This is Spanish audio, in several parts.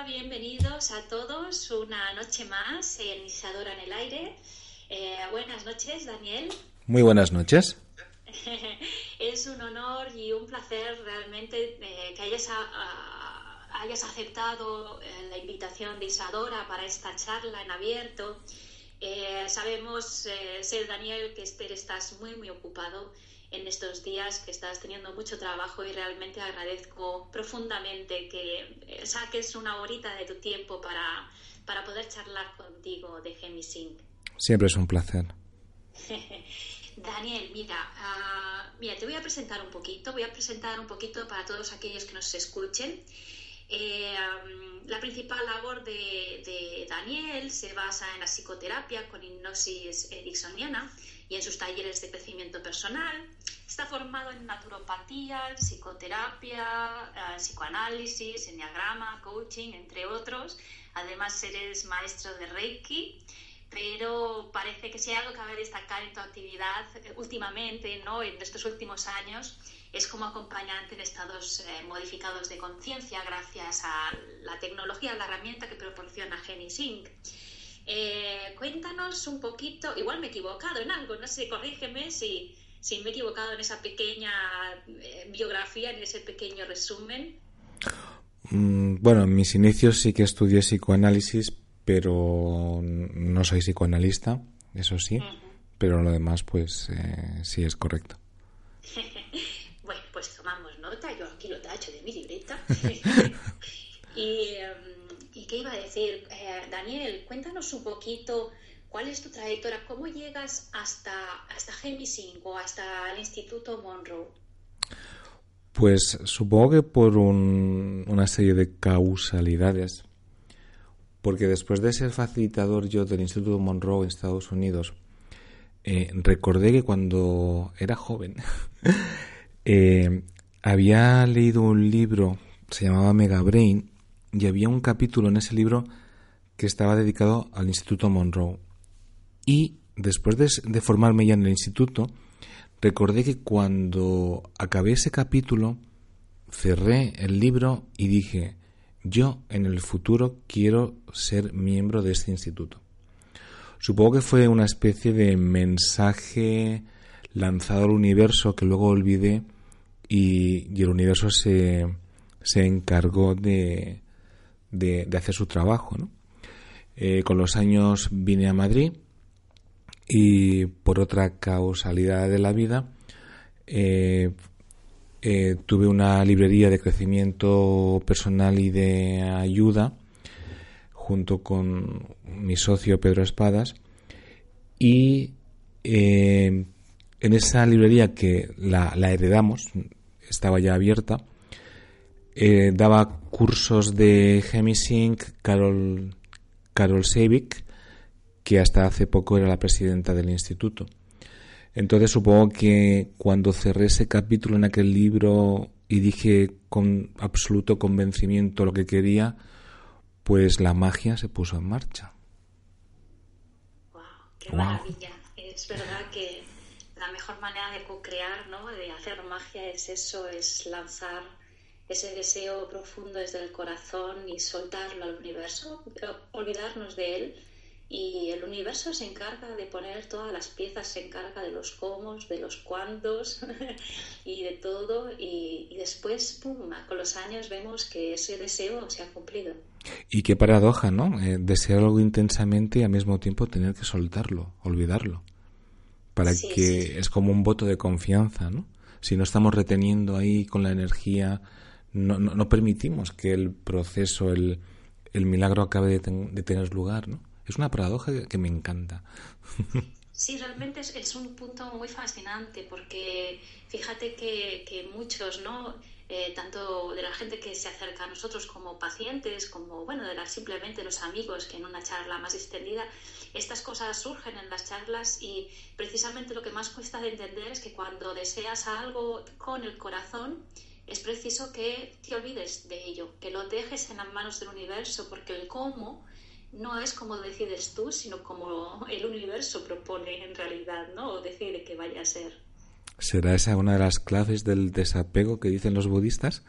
Hola, bienvenidos a todos una noche más en Isadora en el aire. Eh, buenas noches, Daniel. Muy buenas noches. es un honor y un placer realmente eh, que hayas, hayas aceptado eh, la invitación de Isadora para esta charla en abierto. sabemos, ser Daniel, que estás muy, muy ocupado en estos días que estás teniendo mucho trabajo y realmente agradezco profundamente que eh, saques una horita de tu tiempo para, para poder charlar contigo de Gemisync. Siempre es un placer. Daniel, mira, ah, mira, te voy a presentar un poquito, voy a presentar un poquito para todos aquellos que nos escuchen. Eh, la principal labor de, de, Daniel se basa en la psicoterapia con hipnosis ericksoniana y en sus talleres de crecimiento personal. Está formado en naturopatía, psicoterapia, eh, psicoanálisis, enneagrama, coaching, entre otros. Además, eres maestro de Reiki pero parece que si hay algo que cabe destacar en tu actividad eh, últimamente, ¿no? en estos últimos años, es como acompañante en estados eh, modificados de conciencia gracias a la tecnología, la herramienta que proporciona GeniSync. Eh, cuéntanos un poquito, igual me he equivocado en algo, no sé, corrígeme si, si me he equivocado en esa pequeña eh, biografía, en ese pequeño resumen. Mm, bueno, en mis inicios sí que estudié psicoanálisis, pero no soy psicoanalista, eso sí, pero lo demás pues eh, sí es correcto. bueno, pues tomamos nota, yo aquí lo tacho de mi libreta. Y... Em, ¿Y qué iba a decir? Eh, Daniel, cuéntanos un poquito cuál es tu trayectoria, cómo llegas hasta, hasta Gemisync o hasta el Instituto Monroe. Pues supongo que por una serie de causalidades. Porque después de ser facilitador yo del Instituto Monroe en Estados Unidos, eh, recordé que cuando era joven eh, había leído un libro, se llamaba Mega Brain, y había un capítulo en ese libro que estaba dedicado al Instituto Monroe. Y después de, formarme ya en el instituto, recordé que cuando acabé ese capítulo, cerré el libro y dije, yo en el futuro quiero ser miembro de este instituto. Supongo que fue una especie de mensaje lanzado al universo que luego olvidé y, y el universo se, se encargó de, de, hacer su trabajo. ¿no? Eh, con los años vine a Madrid y por otra causalidad de la vida eh, eh, tuve una librería de crecimiento personal y de ayuda junto con mi socio Pedro Espadas y en esa librería que la, la heredamos estaba ya abierta eh, daba cursos de Gemisync Carol, Carol Seivik, que hasta hace poco era la presidenta del instituto. Entonces supongo que cuando cerré ese capítulo en aquel libro y dije con absoluto convencimiento lo que quería, pues la magia se puso en marcha. ¡Wow! ¡Qué maravilla! Es verdad que la mejor manera de co-crear, ¿no? de hacer magia es eso, es lanzar ese deseo profundo desde el corazón y soltarlo al universo, olvidarnos de él y el universo se encarga de poner todas las piezas, se encarga de los cómo, de los cuántos y de todo y, después, pum, con los años vemos que ese deseo se ha cumplido. Y qué paradoja, ¿no? Eh, desear algo intensamente y al mismo tiempo tener que soltarlo, olvidarlo. Para que es como un voto de confianza, ¿no? Si no estamos reteniendo ahí con la energía no, no, permitimos que el proceso, el, el milagro acabe de, tener lugar, ¿no? Es una paradoja que, me encanta. Sí, realmente es, es, un punto muy fascinante porque fíjate que, que muchos, ¿no? Eh, tanto de la gente que se acerca a nosotros como pacientes, como bueno, de la, simplemente los amigos que en una charla más extendida, estas cosas surgen en las charlas y precisamente lo que más cuesta de entender es que cuando deseas algo con el corazón, es preciso que te olvides de ello, que lo dejes en las manos del universo, porque el cómo no es como decides tú, sino como el universo propone en realidad, ¿no? O decide que vaya a ser. ¿Será esa una de las claves del desapego que dicen los budistas?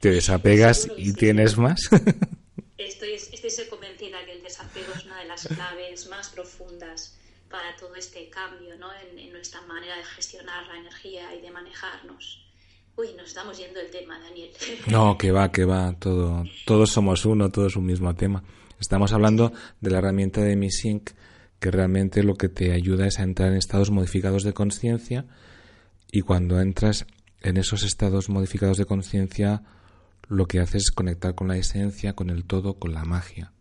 ¿Te desapegas y tienes más? estoy, estoy convencida que el desapego es una de las claves más profundas para todo este cambio ¿no? en, nuestra manera de gestionar la energía y de manejarnos. Uy, nos estamos yendo del tema, Daniel. No, que va, que va, todo, todos somos uno, todos un mismo tema. Estamos hablando de la herramienta de Mi Sync que realmente lo que te ayuda es a entrar en estados modificados de conciencia y cuando entras en esos estados modificados de conciencia lo que haces es conectar con la esencia, con el todo, con la magia.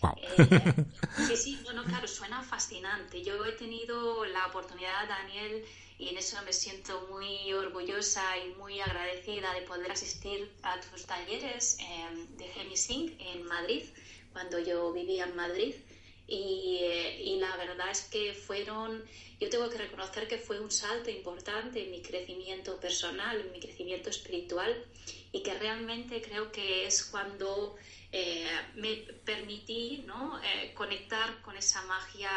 Wow. Eh, sí, sí, bueno, claro, suena fascinante. Yo he tenido la oportunidad, Daniel, y en eso me siento muy orgullosa y muy agradecida de poder asistir a tus talleres eh, de Gemisync en Madrid cuando yo vivía en Madrid. Eh, y, la verdad es que fueron, yo tengo que reconocer que fue un salto importante en mi crecimiento personal, en mi crecimiento espiritual y que realmente creo que es cuando eh, me permití ¿no? Eh, conectar con esa magia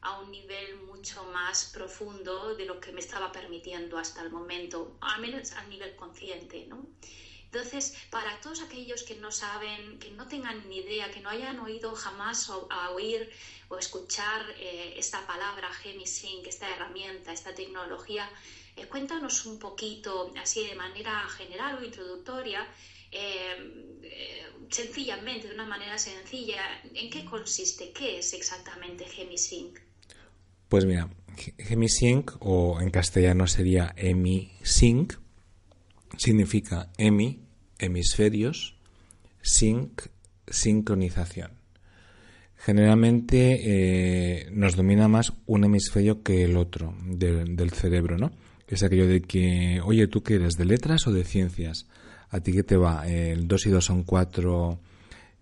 a un nivel mucho más profundo de lo que me estaba permitiendo hasta el momento, al menos a nivel consciente. ¿no? Entonces, para todos aquellos que no saben, que no tengan ni idea, que no hayan oído jamás a oír o escuchar eh, esta palabra Gemisync, esta herramienta, esta tecnología, eh, cuéntanos un poquito, así de manera general o introductoria, eh, sencillamente, de una manera sencilla, ¿en qué consiste? ¿Qué es exactamente Gemisync? Pues mira, Gemisync, o en castellano sería EmiSync, significa emi, hemisferios, sync, sincronización. Generalmente eh, nos domina más un hemisferio que el otro del cerebro, ¿no? Es aquello de que, oye, ¿tú qué eres? ¿De letras o de ciencias? ¿A ti qué te va? ¿El 2 y 2 son 4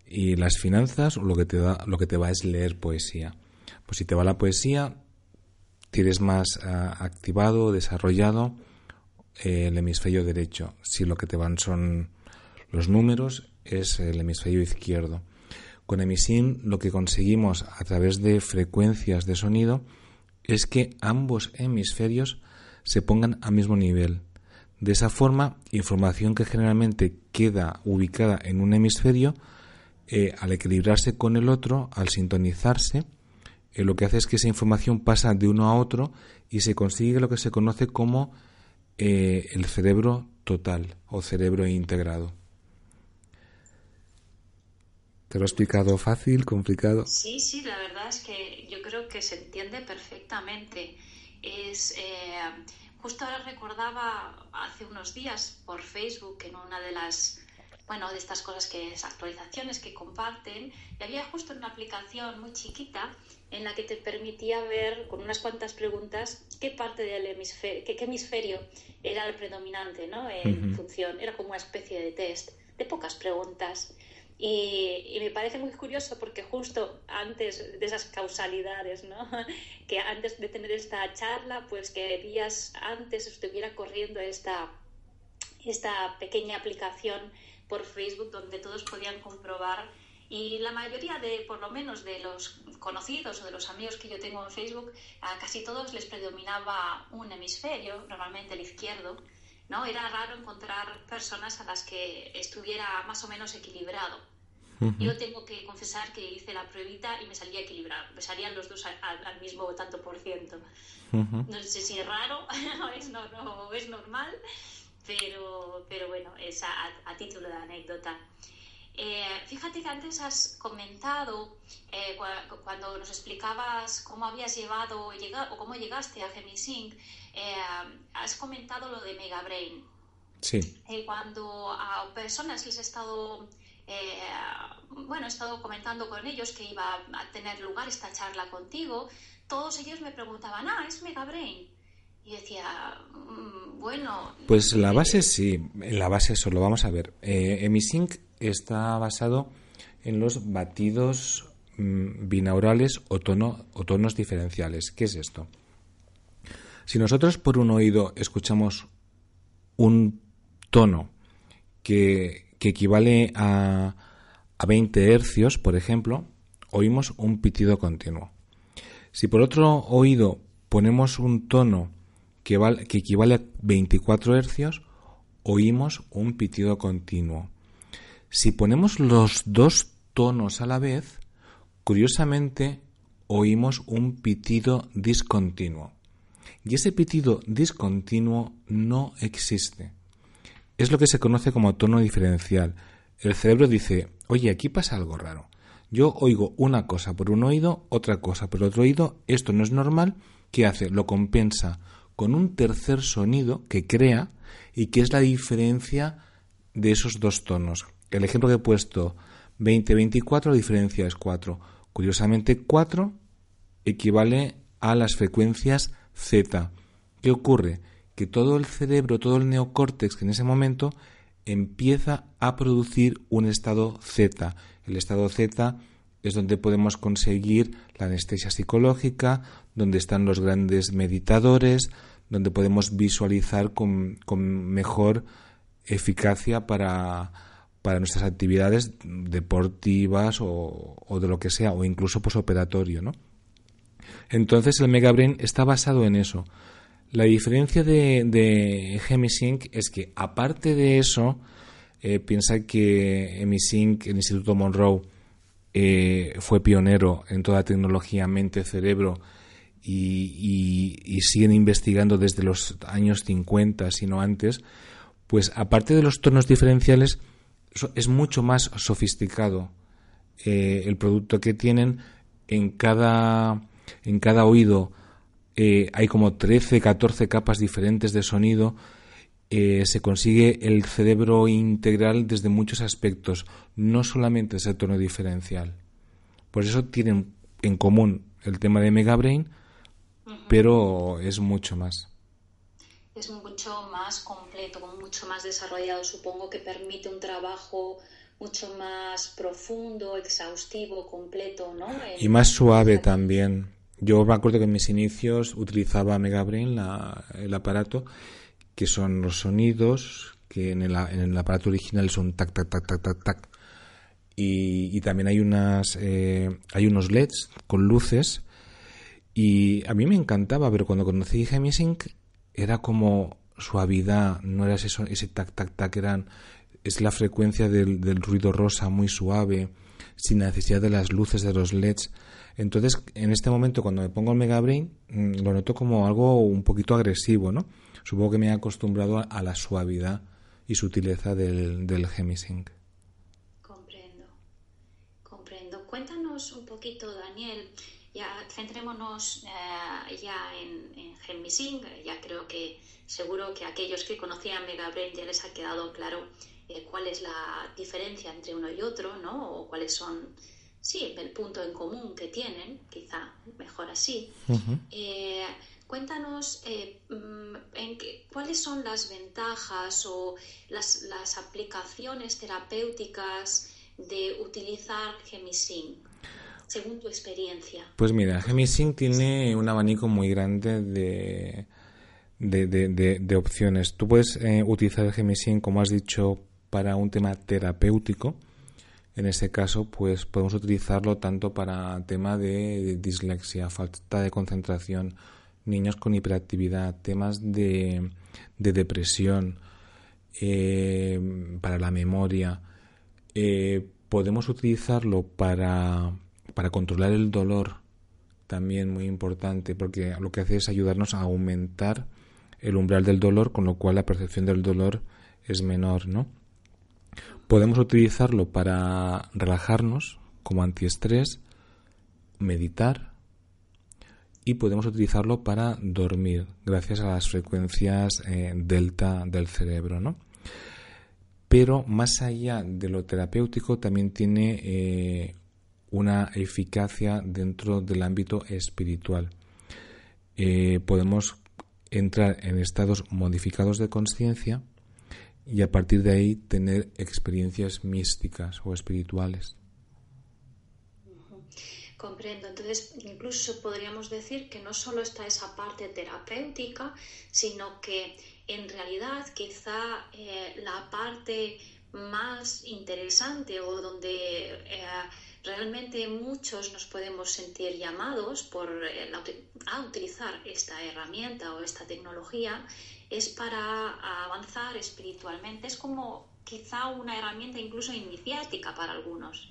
y las finanzas? ¿O lo que te, da, lo que te va es leer poesía? Pues si te va la poesía, tienes más ah, activado, desarrollado el hemisferio derecho. Si lo que te van son los números, es el hemisferio izquierdo. Con Emisim lo que conseguimos a través de frecuencias de sonido es que ambos hemisferios se pongan al mismo nivel. De esa forma, información que generalmente queda ubicada en un hemisferio, eh, al equilibrarse con el otro, al sintonizarse, eh, lo que hace es que esa información pasa de uno a otro y se consigue lo que se conoce como eh, el cerebro total o cerebro integrado. ¿Te lo he explicado fácil, complicado? Sí, sí, la verdad es que yo creo que se entiende perfectamente. Es, eh, justo ahora recordaba hace unos días por Facebook en una de las bueno, de estas cosas que es actualizaciones que comparten, y había justo una aplicación muy chiquita en la que te permitía ver con unas cuantas preguntas qué parte del hemisferio, qué, hemisferio era el predominante, ¿no? En función, era como una especie de test de pocas preguntas. Y, me parece muy curioso porque justo antes de esas causalidades, ¿no? que antes de tener esta charla, pues que días antes estuviera corriendo esta, esta pequeña aplicación por Facebook donde todos podían comprobar y la mayoría de, por lo menos de los conocidos o de los amigos que yo tengo en Facebook, a casi todos les predominaba un hemisferio, normalmente el izquierdo, ¿no? Era raro encontrar personas a las que estuviera más o menos equilibrado. Yo tengo que confesar que hice la pruebita y me salía equilibrado, me salían los dos al, mismo tanto por ciento. No sé si es raro o es, no, es normal, pero, pero bueno, es a, título de anécdota. Eh, fíjate que antes has comentado, eh, cuando nos explicabas cómo habías llevado o cómo llegaste a Gemisync, eh, has comentado lo de Megabrain. Sí. cuando a personas les he estado, bueno, he estado comentando con ellos que iba a tener lugar esta charla contigo, todos ellos me preguntaban, ah, es Megabrain. Y decía, mm, bueno... Pues la base sí, la base eso lo vamos a ver. Eh, Emisync está basado en los batidos mm, binaurales o, tono, o tonos diferenciales. ¿Qué es esto? Si nosotros por un oído escuchamos un tono que, que equivale a, a 20 hercios, por ejemplo, oímos un pitido continuo. Si por otro oído ponemos un tono que, que equivale a 24 hercios, oímos un pitido continuo. Si ponemos los dos tonos a la vez, curiosamente oímos un pitido discontinuo. Y ese pitido discontinuo no existe. Es lo que se conoce como tono diferencial. El cerebro dice, oye, aquí pasa algo raro. Yo oigo una cosa por un oído, otra cosa por otro oído, esto no es normal. ¿Qué hace? Lo compensa con un tercer sonido que crea y que es la diferencia de esos dos tonos. El ejemplo que he puesto 20-24, la diferencia es 4. Curiosamente, 4 equivale a las frecuencias Z. ¿Qué ocurre? Que todo el cerebro, todo el neocórtex en ese momento empieza a producir un estado Z. El estado Z es donde podemos conseguir la anestesia psicológica, donde están los grandes meditadores, donde podemos visualizar con, mejor eficacia para, nuestras actividades deportivas o, o, de lo que sea, o incluso posoperatorio, ¿no? Entonces el Megabrain está basado en eso. La diferencia de, de Gemisync es que aparte de eso, eh, piensa que Emisync, el Instituto Monroe, eh, fue pionero en toda tecnología mente-cerebro y, siguen investigando desde los años 50, si no antes, pues aparte de los tonos diferenciales, es mucho más sofisticado eh, el producto que tienen en cada en cada oído eh, hay como 13, 14 capas diferentes de sonido. Eh, se consigue el cerebro integral desde muchos aspectos, no solamente ese tono diferencial. Por eso tienen en común el tema de Megabrain, pero es mucho más. Es mucho más completo, mucho más desarrollado. Supongo que permite un trabajo mucho más profundo, exhaustivo, completo, ¿no? y más suave también. Yo me acuerdo que en mis inicios utilizaba Megabrain, el aparato, que son los sonidos que en el, aparato original son tac, tac, tac, tac, tac, tac. Y, también hay unas eh, hay unos LEDs con luces y a mí me encantaba, pero cuando conocí Gemisync era como suavidad, no era ese, ese tac, tac, tac, eran, es la frecuencia del, del ruido rosa muy suave, sin necesidad de las luces de los LEDs. Entonces, en este momento, cuando me pongo el Mega Brain, mm, lo noto como algo un poquito agresivo, ¿no? Supongo que me he acostumbrado a, la suavidad y sutileza del, del. Comprendo, comprendo. Cuéntanos un poquito, Daniel, ya centrémonos eh, ya en, en ya creo que seguro que aquellos que conocían Mega Brain ya les ha quedado claro eh, cuál es la diferencia entre uno y otro, ¿no? O cuáles son sí, el punto en común que tienen, quizá mejor así. Eh, cuéntanos eh, mm, en cuáles son las ventajas o las, aplicaciones terapéuticas de utilizar Gemisync, según tu experiencia. Pues mira, Gemisync tiene un abanico muy grande de, de, opciones. Tú puedes eh, utilizar Gemisync, como has dicho, para un tema terapéutico en este caso, pues podemos utilizarlo tanto para tema de dislexia, falta de concentración, niños con hiperactividad, temas de, depresión, eh, para la memoria. Eh, podemos utilizarlo para, para controlar el dolor, también muy importante, porque lo que hace es ayudarnos a aumentar el umbral del dolor, con lo cual la percepción del dolor es menor, ¿no? Podemos utilizarlo para relajarnos como antiestrés, meditar y podemos utilizarlo para dormir gracias a las frecuencias eh, delta del cerebro, ¿no? Pero más allá de lo terapéutico también tiene eh, una eficacia dentro del ámbito espiritual. Eh, podemos entrar en estados modificados de conciencia y a partir de ahí tener experiencias místicas o espirituales. Comprendo. Entonces, incluso podríamos decir que no solo está esa parte terapéutica, sino que en realidad quizá eh, la parte más interesante o donde eh, realmente muchos nos podemos sentir llamados por, eh, a utilizar esta herramienta o esta tecnología es para avanzar espiritualmente. Es como quizá una herramienta incluso iniciática para algunos.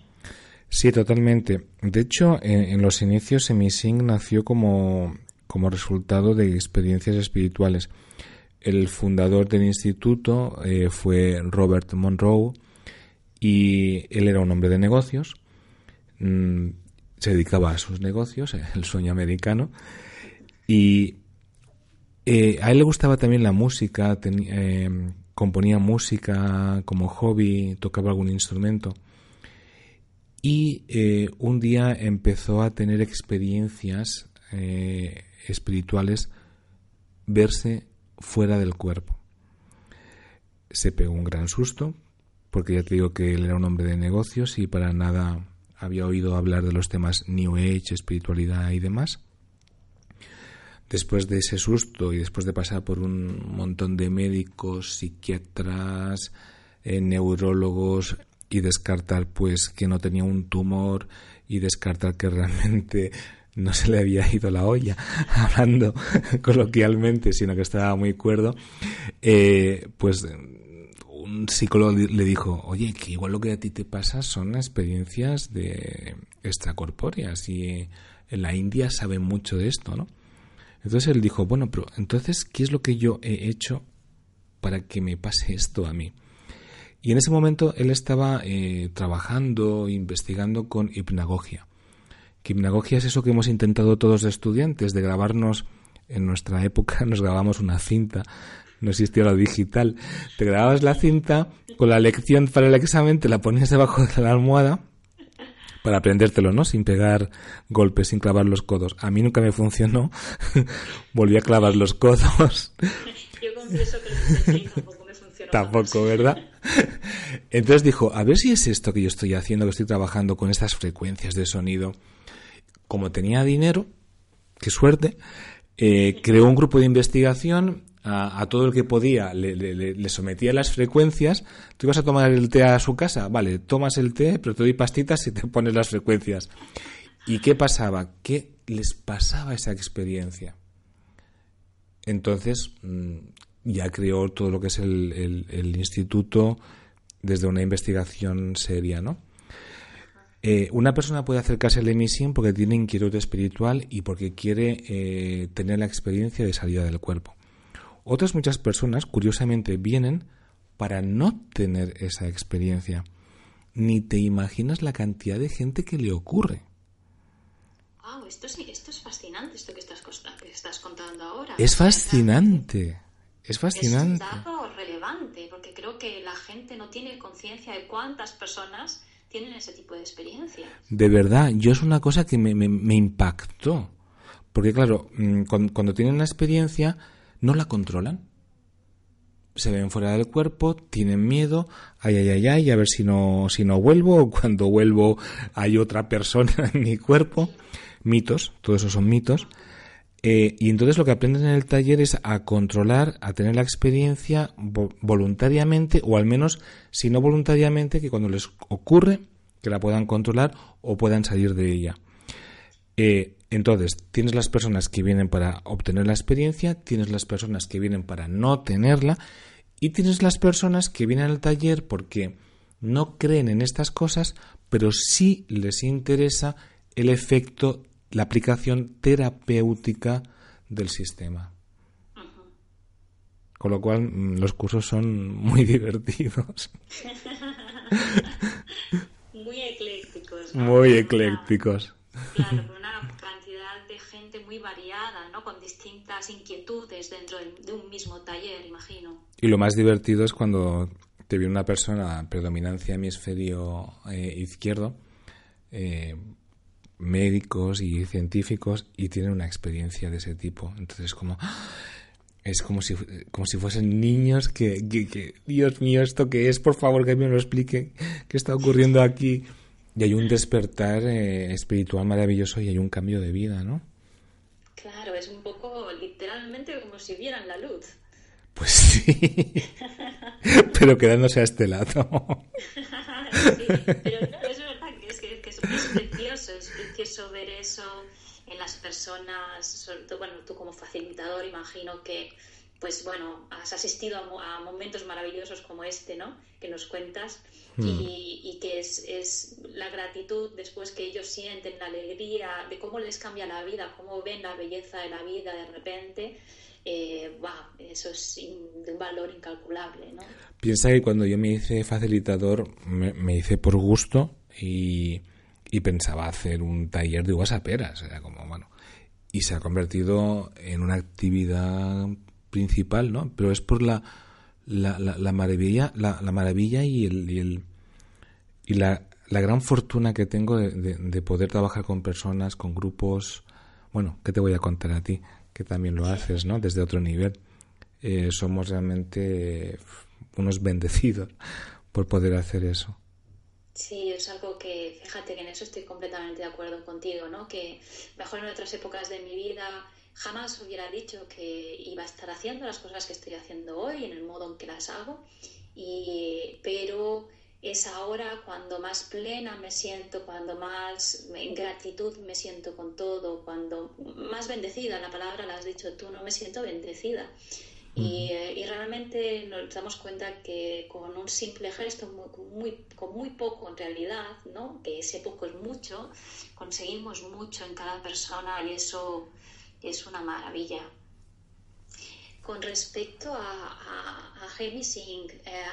Sí, totalmente. De hecho, en, los inicios Semising nació como, como resultado de experiencias espirituales. El fundador del instituto eh, fue Robert Monroe y él era un hombre de negocios. Mm, se dedicaba a sus negocios, el sueño americano. Y eh, a él le gustaba también la música, eh, componía música como hobby, tocaba algún instrumento. Y un día empezó a tener experiencias espirituales, verse fuera del cuerpo. Se pegó un gran susto, porque ya te digo que él era un hombre de negocios y para nada había oído hablar de los temas New Age, espiritualidad y demás. Después de ese susto y después de pasar por un montón de médicos, psiquiatras, eh, neurólogos y descartar pues que no tenía un tumor y descartar que realmente no se le había ido la olla, hablando coloquialmente, sino que estaba muy cuerdo, eh, pues un psicólogo le dijo, oye, que igual lo que a ti te pasa son experiencias de extracorpóreas y en la India saben mucho de esto, ¿no? Entonces él dijo, bueno, pero entonces, ¿qué es lo que yo he hecho para que me pase esto a mí? Y en ese momento él estaba eh, trabajando, investigando con hipnagogia. Hipnagogia es eso que hemos intentado todos de estudiantes, de grabarnos, en nuestra época nos grabamos una cinta, no existía lo digital, te grababas la cinta con la lección para el examen, te la ponías debajo de la almohada para aprendértelo, ¿no? Sin pegar golpes, sin clavar los codos. A mí nunca me funcionó, volví a clavar los codos. Yo confieso que tampoco me funcionó. Tampoco, ¿verdad? Entonces dijo, a ver si es esto que yo estoy haciendo, que estoy trabajando con estas frecuencias de sonido como tenía dinero, qué suerte, eh, creó un grupo de investigación a, todo el que podía, le, sometía las frecuencias. ¿Tú ibas a tomar el té a su casa? Vale, tomas el té, pero te doy pastitas y te pones las frecuencias. ¿Y qué pasaba? ¿Qué les pasaba esa experiencia? Entonces, mm, ya creó todo lo que es el, instituto desde una investigación seria, ¿no? Eh, una persona puede acercarse al emisión porque tiene inquietud espiritual y porque quiere eh, tener la experiencia de salida del cuerpo. Otras muchas personas, curiosamente, vienen para no tener esa experiencia. Ni te imaginas la cantidad de gente que le ocurre. Wow, esto, es, esto es fascinante, esto que estás, que estás contando ahora. Es fascinante. Es fascinante. Es un dato relevante, porque creo que la gente no tiene conciencia de cuántas personas tienen ese tipo de experiencia. De verdad, yo es una cosa que me, me, impactó. Porque claro, mm, cuando, tienen la experiencia, no la controlan. Se ven fuera del cuerpo, tienen miedo, ay, ay, ay, ay, a ver si no, si no vuelvo, o cuando vuelvo hay otra persona en mi cuerpo. Mitos, todo eso son mitos. Eh, y entonces lo que aprenden en el taller es a controlar, a tener la experiencia voluntariamente, o al menos, si no voluntariamente, que cuando les ocurre, que la puedan controlar o puedan salir de ella. Eh, entonces, tienes las personas que vienen para obtener la experiencia, tienes las personas que vienen para no tenerla, y tienes las personas que vienen al taller porque no creen en estas cosas, pero sí les interesa el efecto la aplicación terapéutica del sistema. Con lo cual mm, los cursos son muy divertidos. muy eclécticos. Muy eclécticos. claro, con una cantidad de gente muy variada, ¿no? Con distintas inquietudes dentro de, un mismo taller, imagino. Y lo más divertido es cuando te viene una persona predominancia hemisferio eh, izquierdo, eh, médicos y científicos y tienen una experiencia de ese tipo. Entonces, como es como si, como si fuesen niños que, que, Dios mío, ¿esto qué es? Por favor, que me lo explique. ¿Qué está ocurriendo aquí? Y hay un despertar eh, espiritual maravilloso y hay un cambio de vida, ¿no? Claro, es un poco literalmente como si vieran la luz. Pues sí, pero quedándose a este lado. sí, pero es verdad que es, que, es, precioso, es precioso ver eso en las personas, sobre todo, bueno, tú como facilitador imagino que pues bueno, has asistido a, momentos maravillosos como este, ¿no? Que nos cuentas hmm. y, que es, es, la gratitud después que ellos sienten, la alegría de cómo les cambia la vida, cómo ven la belleza de la vida de repente. Eh, eso es de un valor incalculable, ¿no? Piensa que cuando yo me hice facilitador, me, hice por gusto y, y, pensaba hacer un taller de uvas a peras, era como, bueno, y se ha convertido en una actividad principal, ¿no? Pero es por la, la, la, maravilla, la, maravilla y el, y, el, y la, la, gran fortuna que tengo de, de, poder trabajar con personas, con grupos. Bueno, ¿qué te voy a contar a ti? Que también lo haces, ¿no? Desde otro nivel. Eh, somos realmente unos bendecidos por poder hacer eso. Sí, es algo que, fíjate que en eso estoy completamente de acuerdo contigo, ¿no? Que mejor en otras épocas de mi vida jamás hubiera dicho que iba a estar haciendo las cosas que estoy haciendo hoy en el modo en que las hago, y, pero es ahora cuando más plena me siento, cuando más en gratitud me siento con todo, cuando más bendecida, la palabra la has dicho tú, no me siento bendecida. Y, y, realmente nos damos cuenta que con un simple gesto, muy, con muy poco en realidad, ¿no? que ese poco es mucho, conseguimos mucho en cada persona y eso es una maravilla. Con respecto a, a, Gemisync, eh,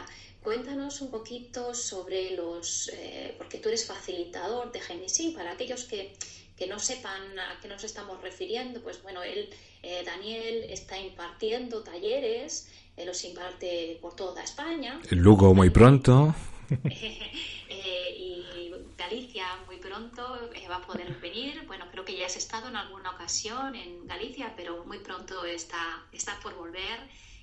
cuéntanos un poquito sobre los, eh, porque tú eres facilitador de Gemisync, para aquellos que, que, no sepan a qué nos estamos refiriendo, pues bueno, él, eh, Daniel, está impartiendo talleres, los imparte por toda España. Lugo muy pronto. y Galicia muy pronto eh, va a poder venir. Bueno, creo que ya has estado en alguna ocasión en Galicia, pero muy pronto está, está por volver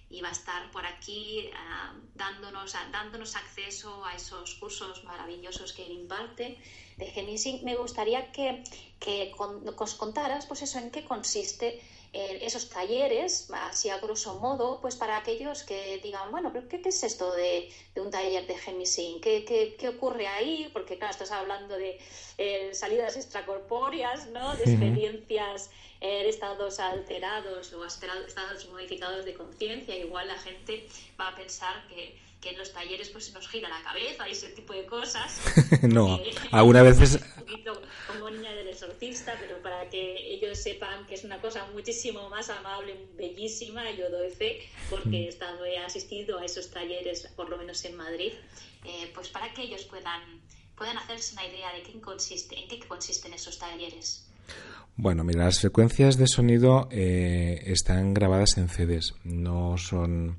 y va a estar por aquí ah, dándonos, dándonos acceso a esos cursos maravillosos que él imparte de Genesis. Me gustaría que, que, os contaras pues eso, en qué consiste esos talleres, así a grosso modo, pues para aquellos que digan, bueno, pero ¿qué, es esto de, un taller de Gemisyn? ¿Qué, ¿Qué, ocurre ahí? Porque, claro, estás hablando de eh, salidas extracorpóreas, ¿no? De experiencias en estados alterados o estados modificados de conciencia. Igual la gente va a pensar que que en los talleres pues se nos gira la cabeza y ese tipo de cosas. no, algunas veces... Un poquito como niña del exorcista, pero para que ellos sepan que es una cosa muchísimo más amable, bellísima, yo doy fe, porque he, estado, he asistido a esos talleres, por lo menos en Madrid, eh, pues para que ellos puedan, puedan hacerse una idea de qué consiste, en qué consisten esos talleres. Bueno, mira, las frecuencias de sonido eh, están grabadas en CDs, no son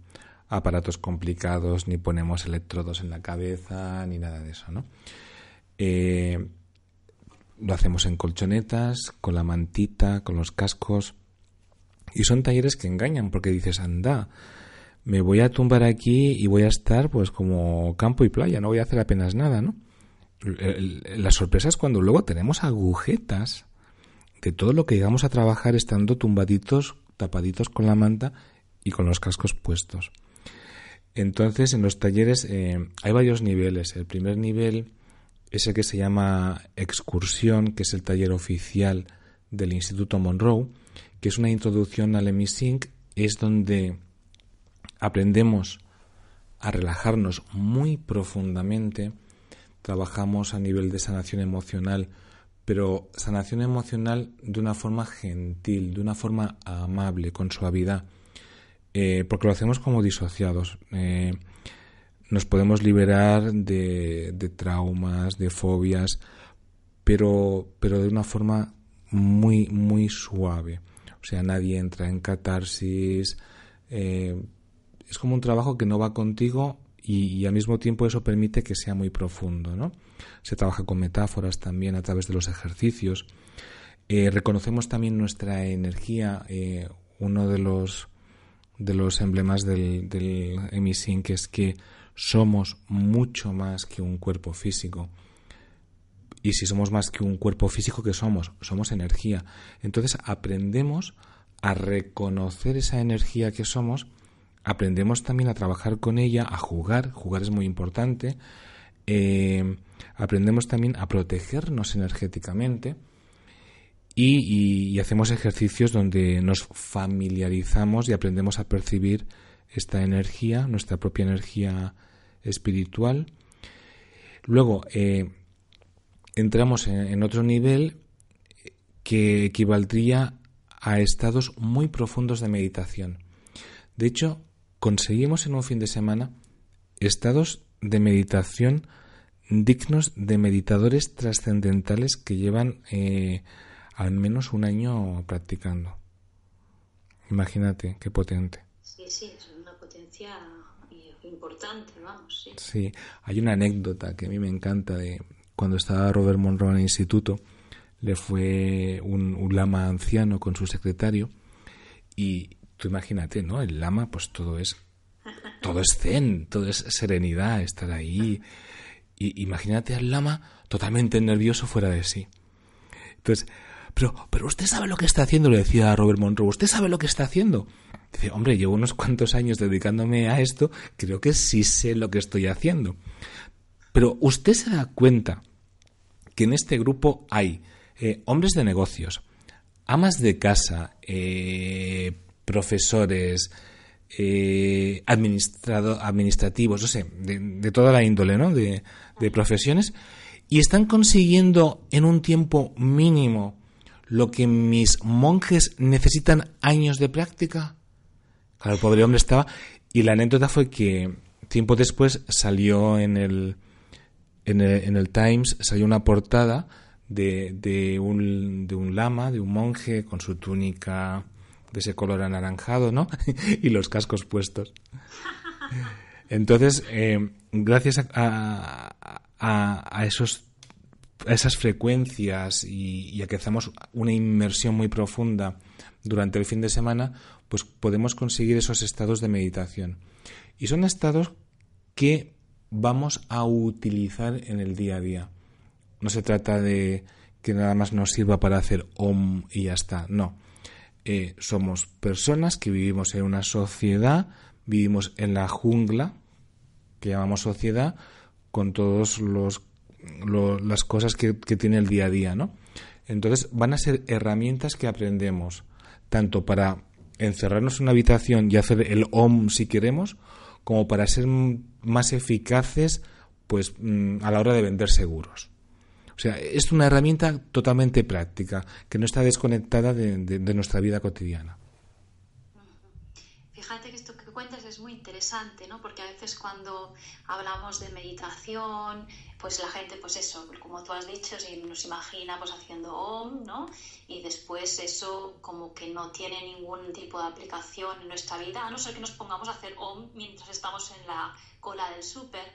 aparatos complicados, ni ponemos electrodos en la cabeza, ni nada de eso, ¿no? Eh, lo hacemos en colchonetas, con la mantita, con los cascos. Y son talleres que engañan, porque dices, anda, me voy a tumbar aquí y voy a estar pues como campo y playa, no voy a hacer apenas nada, ¿no? La sorpresa es cuando luego tenemos agujetas de todo lo que llegamos a trabajar estando tumbaditos, tapaditos con la manta y con los cascos puestos. Entonces, en los talleres eh, hay varios niveles. El primer nivel es el que se llama excursión, que es el taller oficial del Instituto Monroe, que es una introducción al EMISYNC, es donde aprendemos a relajarnos muy profundamente, trabajamos a nivel de sanación emocional, pero sanación emocional de una forma gentil, de una forma amable, con suavidad eh, porque lo hacemos como disociados. Eh, nos podemos liberar de, traumas, de fobias, pero, pero de una forma muy, muy suave. O sea, nadie entra en catarsis. Eh, es como un trabajo que no va contigo y, al mismo tiempo eso permite que sea muy profundo, ¿no? Se trabaja con metáforas también a través de los ejercicios. reconocemos también nuestra energía. uno de los de los emblemas del, del que es que somos mucho más que un cuerpo físico. Y si somos más que un cuerpo físico, ¿qué somos? Somos energía. Entonces aprendemos a reconocer esa energía que somos aprendemos también a trabajar con ella, a jugar, jugar es muy importante, eh, aprendemos también a protegernos energéticamente y, hacemos ejercicios donde nos familiarizamos y aprendemos a percibir esta energía, nuestra propia energía espiritual. Luego eh, entramos en otro nivel que equivaldría a estados muy profundos de meditación. De hecho, conseguimos en un fin de semana estados de meditación dignos de meditadores trascendentales que llevan eh, al menos un año practicando. Imagínate, qué potente. Sí, sí, es una potencia importante, vamos. Sí. sí, hay una anécdota que a mí me encanta de cuando estaba Robert Monroe en el instituto, le fue un, un lama anciano con su secretario y tú imagínate, ¿no? El lama, pues todo es todo es zen, todo es serenidad, estar ahí. Y imagínate al lama totalmente nervioso fuera de sí. Entonces, pero, pero usted sabe lo que está haciendo, le decía a Robert Monroe, usted sabe lo que está haciendo. Dice, hombre, llevo unos cuantos años dedicándome a esto, creo que sí sé lo que estoy haciendo. Pero usted se da cuenta que en este grupo hay eh, hombres de negocios, amas de casa, eh, profesores, eh, administrativos, no sé, de, toda la índole, ¿no? De, profesiones, y están consiguiendo en un tiempo mínimo lo que mis monjes necesitan años de práctica. Claro, el pobre hombre estaba. Y la anécdota fue que tiempo después salió en el, en el, en el Times, salió una portada de, de, un, de un lama, de un monje con su túnica de ese color anaranjado, ¿no? y los cascos puestos. Entonces, eh, gracias a, a, esos, esas frecuencias y, a que hacemos una inmersión muy profunda durante el fin de semana, pues podemos conseguir esos estados de meditación. Y son estados que vamos a utilizar en el día a día. No se trata de que nada más nos sirva para hacer om y ya está. No eh, somos personas que vivimos en una sociedad, vivimos en la jungla que llamamos sociedad, con todas las cosas que, tiene el día a día, ¿no? Entonces van a ser herramientas que aprendemos tanto para encerrarnos en una habitación y hacer el OM si queremos, como para ser más eficaces pues mm, a la hora de vender seguros. O sea, es una herramienta totalmente práctica, que no está desconectada de, nuestra vida cotidiana. Fíjate que esto que cuentas es muy interesante, ¿no? Porque a veces cuando hablamos de meditación, pues la gente, pues eso, como tú has dicho, nos imaginamos haciendo OM, ¿no? Y después eso como que no tiene ningún tipo de aplicación en nuestra vida, a no ser que nos pongamos a hacer OM mientras estamos en la cola del súper.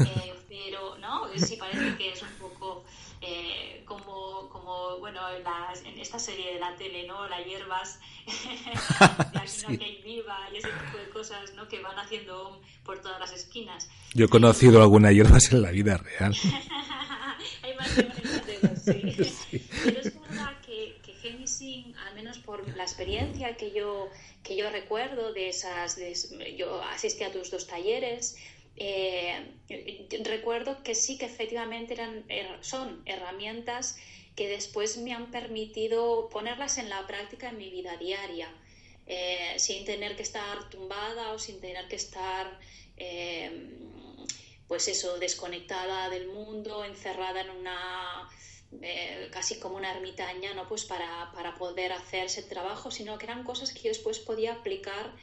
Eh, pero, ¿no? Sí parece que es un poco eh, como, como, bueno, en, esta serie de la tele, ¿no? Las hierbas, sí. que viva y ese tipo de cosas, ¿no? Que van haciendo por todas las esquinas. Yo he conocido algunas hierbas en la vida real. Hay más sí. sí. Pero es verdad que, que al menos por la experiencia que yo, que yo recuerdo de esas, de, yo asistí a tus dos talleres, eh, recuerdo que sí que efectivamente eran, er, son herramientas que después me han permitido ponerlas en la práctica en mi vida diaria, eh, sin tener que estar tumbada o sin tener que estar, eh, pues eso, desconectada del mundo, encerrada en una, casi como una ermitaña, ¿no? Pues para, para poder hacer ese trabajo, sino que eran cosas que yo después podía aplicar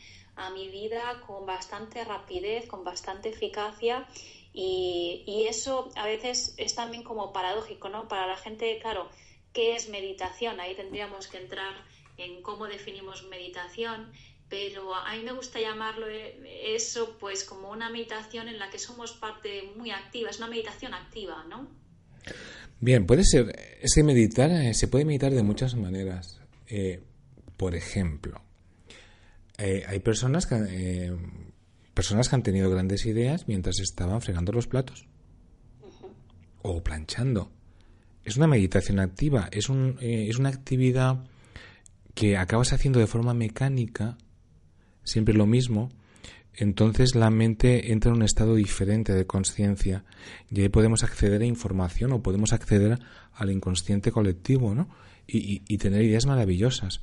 a mi vida con bastante rapidez, con bastante eficacia y, eso a veces es también como paradójico, ¿no? Para la gente, claro, ¿qué es meditación? Ahí tendríamos que entrar en cómo definimos meditación, pero a mí me gusta llamarlo eh, eso pues como una meditación en la que somos parte muy activa, es una meditación activa, ¿no? Bien, puede ser, ese meditar, eh, se puede meditar de muchas maneras. Eh, por ejemplo, eh, hay personas que, eh, personas que han tenido grandes ideas mientras estaban fregando los platos o planchando. Es una meditación activa, es, un, eh, es una actividad que acabas haciendo de forma mecánica, siempre lo mismo, entonces la mente entra en un estado diferente de conciencia y ahí podemos acceder a información o podemos acceder al inconsciente colectivo, ¿no? Y, tener ideas maravillosas.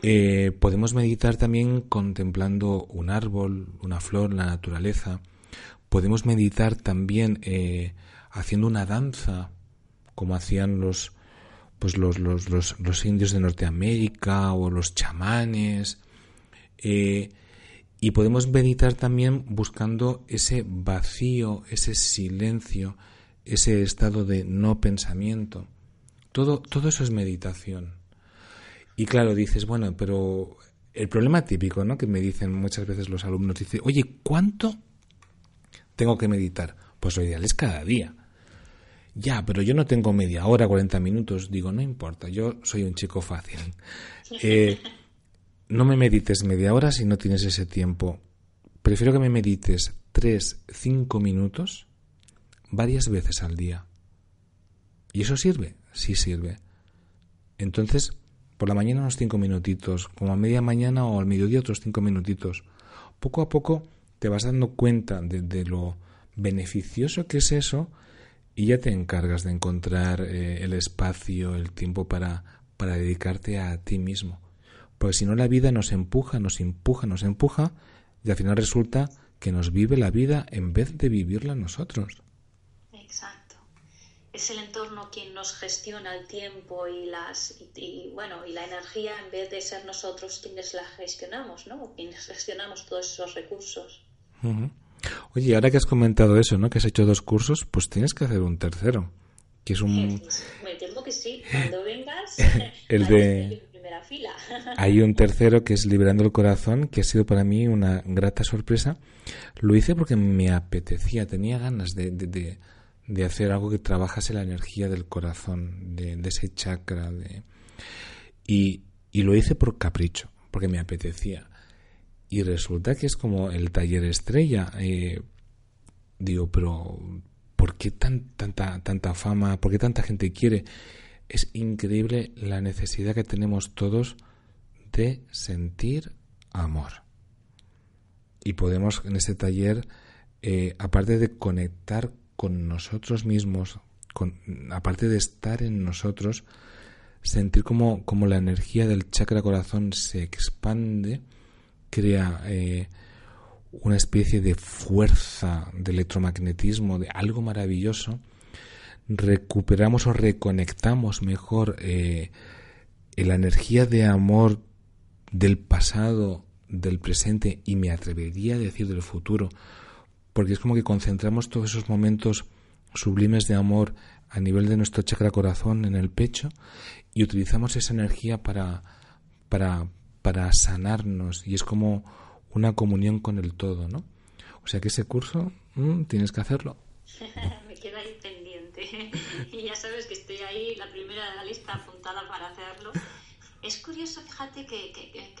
Eh, podemos meditar también contemplando un árbol, una flor, la naturaleza. Podemos meditar también eh, haciendo una danza, como hacían los, pues los, los, los, indios de Norteamérica o los chamanes. Eh, y podemos meditar también buscando ese vacío, ese silencio, ese estado de no pensamiento. Todo, todo eso es meditación. Y claro, dices, bueno, pero el problema típico, ¿no? Que me dicen muchas veces los alumnos, dice, oye, ¿cuánto tengo que meditar? Pues lo ideal es cada día. Ya, pero yo no tengo media hora, 40 minutos. Digo, no importa, yo soy un chico fácil. Eh, no me medites media hora si no tienes ese tiempo. Prefiero que me medites tres, cinco minutos varias veces al día. ¿Y eso sirve? Sí sirve. Entonces, por la mañana unos cinco minutitos, como a media mañana o al mediodía otros cinco minutitos. Poco a poco te vas dando cuenta de, lo beneficioso que es eso y ya te encargas de encontrar eh, el espacio, el tiempo para, para dedicarte a ti mismo. Porque si no la vida nos empuja, nos empuja, nos empuja y al final resulta que nos vive la vida en vez de vivirla nosotros. Es el entorno quien nos gestiona el tiempo y las y, bueno y la energía en vez de ser nosotros quienes la gestionamos, ¿no? Quienes gestionamos todos esos recursos. Oye, ahora que has comentado eso, ¿no? Que has hecho dos cursos, pues tienes que hacer un tercero, que es un. Me temo que sí. Cuando vengas. el de hay un tercero que es Liberando el Corazón, que ha sido para mí una grata sorpresa. Lo hice porque me apetecía, tenía ganas de, de, hacer algo que trabajase la energía del corazón, de, ese chakra. De... Y, y lo hice por capricho, porque me apetecía. Y resulta que es como el taller estrella. Eh, digo, pero ¿por qué tan, tanta, tanta fama? ¿Por qué tanta gente quiere? es increíble la necesidad que tenemos todos de sentir amor. Y podemos en este taller, eh, aparte de conectar con nosotros mismos, aparte de estar en nosotros, sentir como, como, la energía del chakra corazón se expande, crea eh, una especie de fuerza de electromagnetismo, de algo maravilloso recuperamos o reconectamos mejor eh, la energía de amor del pasado, del presente y me atrevería a decir del futuro, porque es como que concentramos todos esos momentos sublimes de amor a nivel de nuestro chakra corazón en el pecho y utilizamos esa energía para, para, para sanarnos y es como una comunión con el todo, ¿no? O sea que ese curso mm, tienes que hacerlo. me queda ahí y ya sabes que estoy ahí, la primera de la lista apuntada para hacerlo. Es curioso, fíjate que,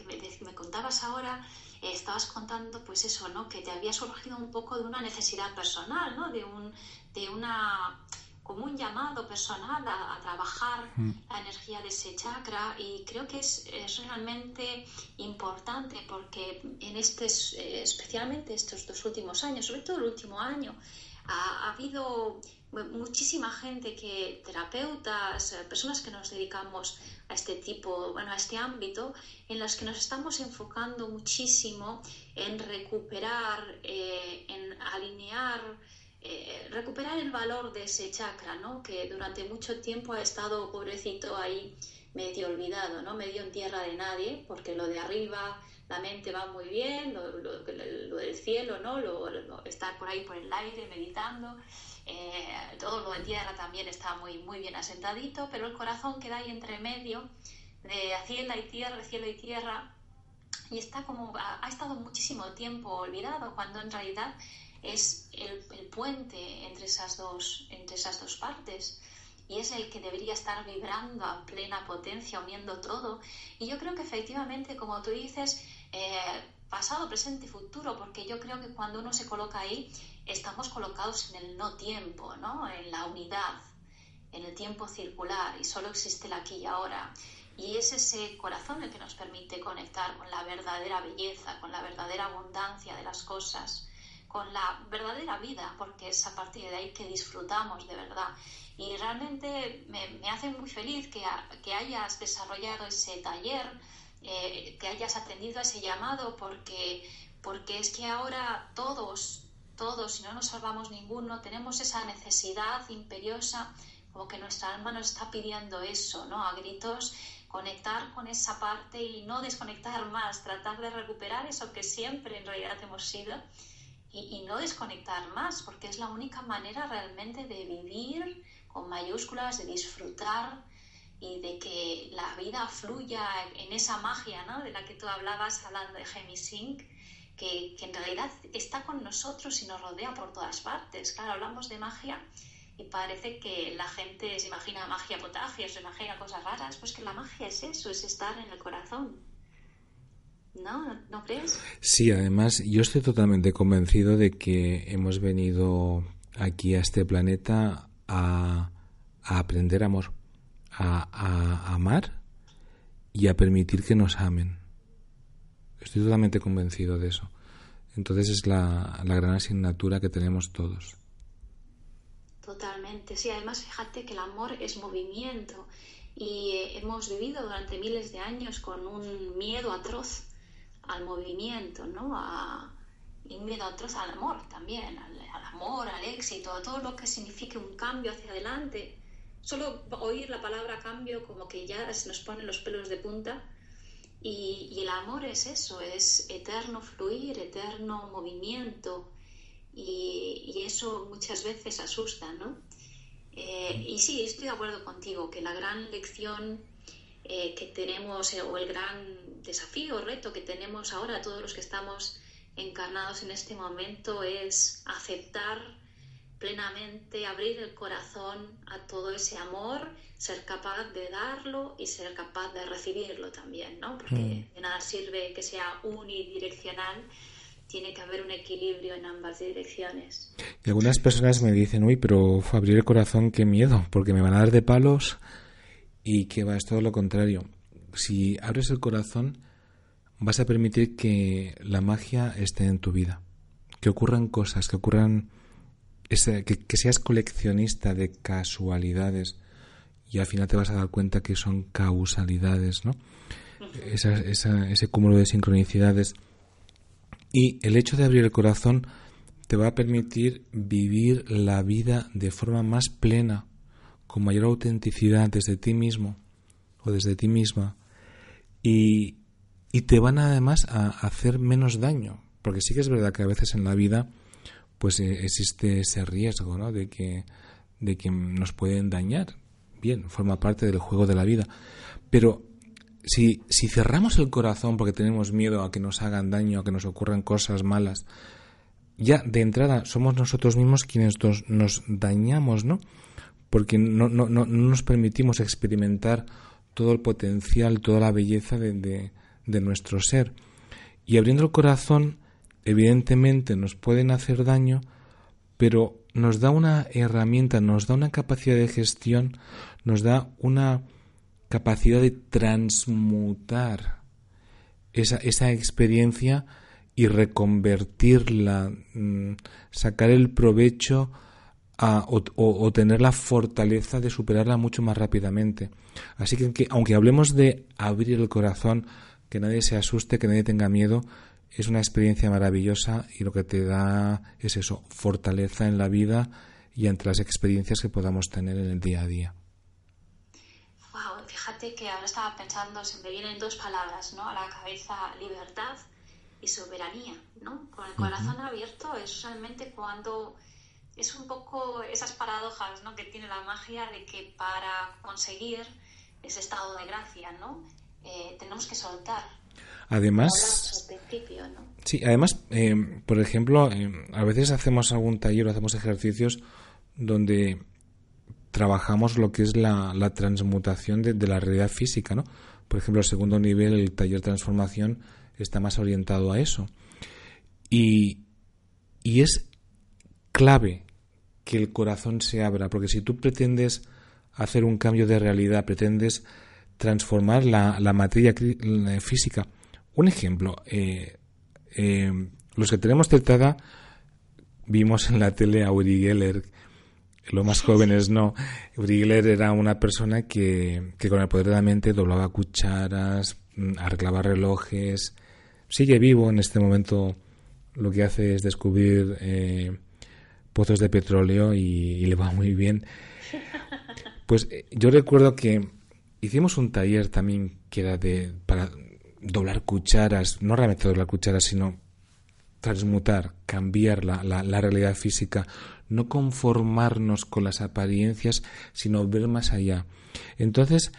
me, contabas ahora, estabas contando pues eso, ¿no? Que te había surgido un poco de una necesidad personal, ¿no? De un, de una como un llamado personal a, trabajar mm. la energía de ese chakra y creo que es, es realmente importante porque en este, eh, especialmente estos dos últimos años, sobre todo el último año, ha, habido muchísima gente que, terapeutas, eh, personas que nos dedicamos a este tipo, bueno, a este ámbito, en las que nos estamos enfocando muchísimo en recuperar, eh, en alinear, eh, recuperar el valor de ese chakra, ¿no? Que durante mucho tiempo ha estado, pobrecito, ahí medio olvidado, ¿no? Medio en tierra de nadie, porque lo de arriba, la mente va muy bien, lo, del cielo, ¿no? Lo, estar por ahí por el aire meditando, eh, todo de tierra también está muy, muy bien asentadito, pero el corazón queda ahí entre medio de hacienda y tierra, cielo y tierra, y está como, ha, estado muchísimo tiempo olvidado, cuando en realidad es el, puente entre esas, dos, entre esas dos partes y es el que debería estar vibrando a plena potencia, uniendo todo. Y yo creo que efectivamente, como tú dices, eh, pasado, presente y futuro, porque yo creo que cuando uno se coloca ahí, estamos colocados en el no tiempo, ¿no? en la unidad, en el tiempo circular, y solo existe el aquí y ahora. Y es ese corazón el que nos permite conectar con la verdadera belleza, con la verdadera abundancia de las cosas, con la verdadera vida, porque es a partir de ahí que disfrutamos de verdad. Y realmente me, hace muy feliz que, que, hayas desarrollado ese taller, eh, que hayas atendido a ese llamado, porque, porque es que ahora todos, todos, si no nos salvamos ninguno, tenemos esa necesidad imperiosa, como que nuestra alma nos está pidiendo eso, ¿no? A gritos, conectar con esa parte y no desconectar más, tratar de recuperar eso que siempre en realidad hemos sido y, no desconectar más, porque es la única manera realmente de vivir con mayúsculas, de disfrutar y de que la vida fluya en esa magia ¿no? de la que tú hablabas hablando de Gemisync, que, que en realidad está con nosotros y nos rodea por todas partes. Claro, hablamos de magia y parece que la gente se imagina magia potagia, se imagina cosas raras, pues que la magia es eso, es estar en el corazón. ¿No? ¿No crees? Sí, además yo estoy totalmente convencido de que hemos venido aquí a este planeta a, aprender amor, a, a, amar y a permitir que nos amen. Estoy totalmente convencido de eso. Entonces es la, gran asignatura que tenemos todos. Totalmente, sí, además fíjate que el amor es movimiento y hemos vivido durante miles de años con un miedo atroz al movimiento, ¿no? A, y un miedo atroz al amor también, al, amor, al éxito, a todo lo que signifique un cambio hacia adelante. Solo oír la palabra cambio como que ya se nos ponen los pelos de punta. Y, el amor es eso, es eterno fluir, eterno movimiento. Y, eso muchas veces asusta, ¿no? Eh, y sí, estoy de acuerdo contigo que la gran lección eh, que tenemos eh, o el gran desafío reto que tenemos ahora todos los que estamos encarnados en este momento es aceptar plenamente, abrir el corazón a todo ese amor, ser capaz de darlo y ser capaz de recibirlo también, ¿no? Porque mm. de nada sirve que sea unidireccional, tiene que haber un equilibrio en ambas direcciones. Y algunas personas me dicen, uy, pero abrir el corazón, qué miedo, porque me van a dar de palos y que va, es todo lo contrario. Si abres el corazón, vas a permitir que la magia esté en tu vida, que ocurran cosas, que ocurran, que, seas coleccionista de casualidades y al final te vas a dar cuenta que son causalidades, ¿no? ese cúmulo de sincronicidades. Y el hecho de abrir el corazón te va a permitir vivir la vida de forma más plena, con mayor autenticidad desde ti mismo o desde ti misma y, te van además a hacer menos daño, porque sí que es verdad que a veces en la vida pues eh, existe ese riesgo ¿no? de, que, de que nos pueden dañar. Bien, forma parte del juego de la vida. Pero si, si cerramos el corazón porque tenemos miedo a que nos hagan daño, a que nos ocurran cosas malas, ya de entrada somos nosotros mismos quienes nos, nos dañamos, ¿no? porque no, no, no, nos permitimos experimentar todo el potencial, toda la belleza de, de, nuestro ser. Y abriendo el corazón, evidentemente nos pueden hacer daño, pero nos da una herramienta, nos da una capacidad de gestión, nos da una capacidad de transmutar esa, esa experiencia y reconvertirla, mm, sacar el provecho o, tener la fortaleza de superarla mucho más rápidamente. Así que, aunque hablemos de abrir el corazón, que nadie se asuste, que nadie tenga miedo, es una experiencia maravillosa y lo que te da es eso, fortaleza en la vida y entre las experiencias que podamos tener en el día a día. Wow, fíjate que ahora estaba pensando, se me vienen dos palabras, ¿no? A la cabeza, libertad y soberanía, ¿no? Con el corazón abierto es realmente cuando es un poco esas paradojas ¿no? que tiene la magia de que para conseguir ese estado de gracia, ¿no? Eh, tenemos que soltar. Además, sí, además, eh, por ejemplo, eh, a veces hacemos algún taller o hacemos ejercicios donde trabajamos lo que es la, la transmutación de, de, la realidad física, ¿no? Por ejemplo, el segundo nivel, el taller transformación, está más orientado a eso. Y, y es clave que el corazón se abra, porque si tú pretendes hacer un cambio de realidad, pretendes transformar la, la materia física. Un ejemplo, eh, eh, los que tenemos tratada vimos en la tele a Uri Geller, los más jóvenes no. Uri Geller era una persona que, que con el poder de la mente doblaba cucharas, mm, arreglaba relojes. Sigue vivo en este momento. Lo que hace es descubrir eh, pozos de petróleo y, le va muy bien. Pues eh, yo recuerdo que hicimos un taller también que era de para doblar cucharas, no realmente doblar cucharas, sino transmutar, cambiar la, la, realidad física, no conformarnos con las apariencias, sino ver más allá. Entonces,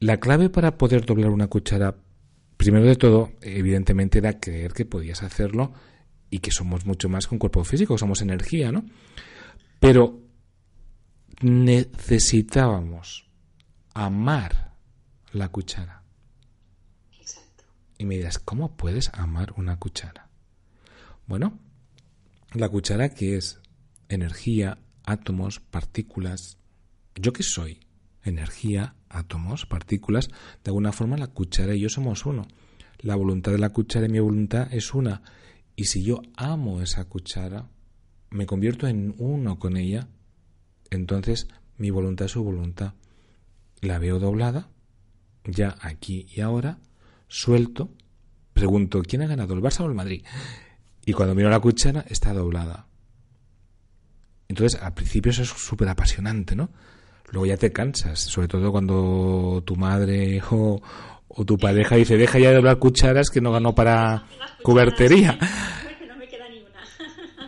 la clave para poder doblar una cuchara, primero de todo, evidentemente era creer que podías hacerlo y que somos mucho más que un cuerpo físico, somos energía, ¿no? Pero necesitábamos amar la cuchara. Exacto. Y me dirás, ¿cómo puedes amar una cuchara? Bueno, la cuchara que es energía, átomos, partículas. ¿Yo qué soy? Energía, átomos, partículas. De alguna forma la cuchara y yo somos uno. La voluntad de la cuchara y mi voluntad es una. Y si yo amo esa cuchara, me convierto en uno con ella, entonces mi voluntad es su voluntad. La veo doblada, ya aquí y ahora, suelto, pregunto, ¿quién ha ganado, el Barça o el Madrid? Y cuando miro la cuchara está doblada. Entonces, al principio eso es súper apasionante, ¿no? Luego ya te cansas, sobre todo cuando tu madre o, tu pareja dice, deja ya de doblar cucharas que no ganó para cubertería.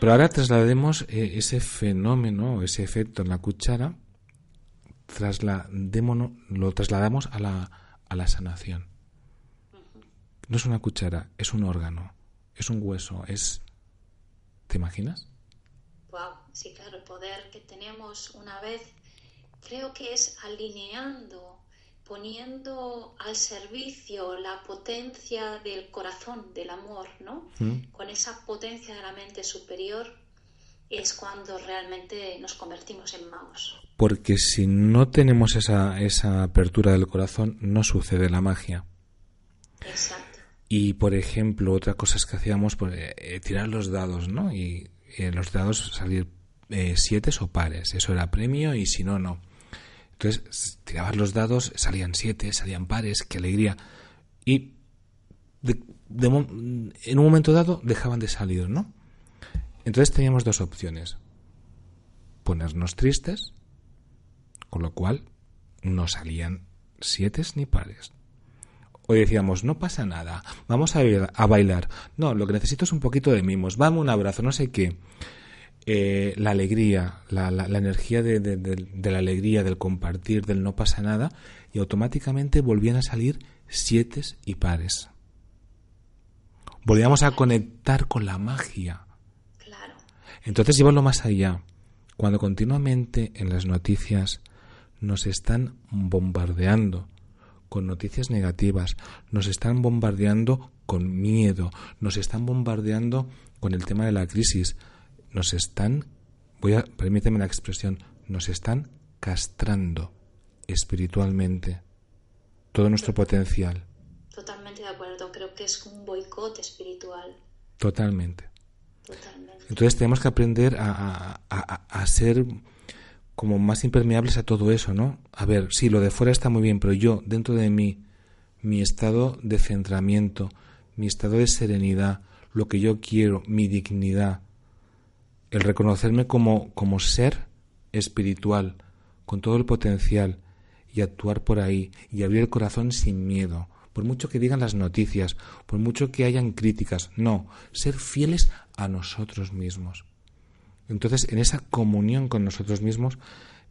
Pero ahora traslademos eh, ese fenómeno, ese efecto en la cuchara, lo trasladamos a la, a la sanación. No es una cuchara, es un órgano es un hueso, es... ¿Te imaginas? Wow, sí, claro, el poder que tenemos una vez, creo que es alineando, poniendo al servicio la potencia del corazón, del amor, ¿no? Mm. Con esa potencia de la mente superior es cuando realmente nos convertimos en magos. Porque si no tenemos esa, esa apertura del corazón, no sucede la magia. Exacto. Y, por ejemplo, otra cosa es que hacíamos, pues, eh, tirar los dados, ¿no? Y en los dados salir eh, siete o pares. Eso era premio y si no, no. Entonces, tirabas los dados, salían siete, salían pares, qué alegría. Y en un momento dado dejaban de salir, ¿no? Entonces teníamos dos opciones. Ponernos tristes, con lo cual no salían siete ni pares o decíamos, no pasa nada, vamos a, a bailar. No, lo que necesito es un poquito de mimos, vamos un abrazo, no sé qué. Eh, la alegría, la, la, energía de, de, la alegría, del compartir, del no pasa nada, y automáticamente volvían a salir siete y pares. Volvíamos a conectar con la magia. Claro. Entonces llévalo más allá. Cuando continuamente en las noticias nos están bombardeando con noticias negativas, nos están bombardeando con miedo, nos están bombardeando con el tema de la crisis, nos están, voy a, permíteme la expresión, nos están castrando espiritualmente todo nuestro potencial. Totalmente de acuerdo, creo que es un boicot espiritual. Totalmente. Totalmente. Entonces tenemos que aprender a, a, a ser como más impermeables a todo eso, ¿no? A ver, sí, lo de fuera está muy bien, pero yo, dentro de mí, mi estado de centramiento, mi estado de serenidad, lo que yo quiero, mi dignidad, el reconocerme como, como ser espiritual, con todo el potencial, y actuar por ahí, y abrir el corazón sin miedo, por mucho que digan las noticias, por mucho que hayan críticas, no, ser fieles a nosotros mismos. Entonces, en esa comunión con nosotros mismos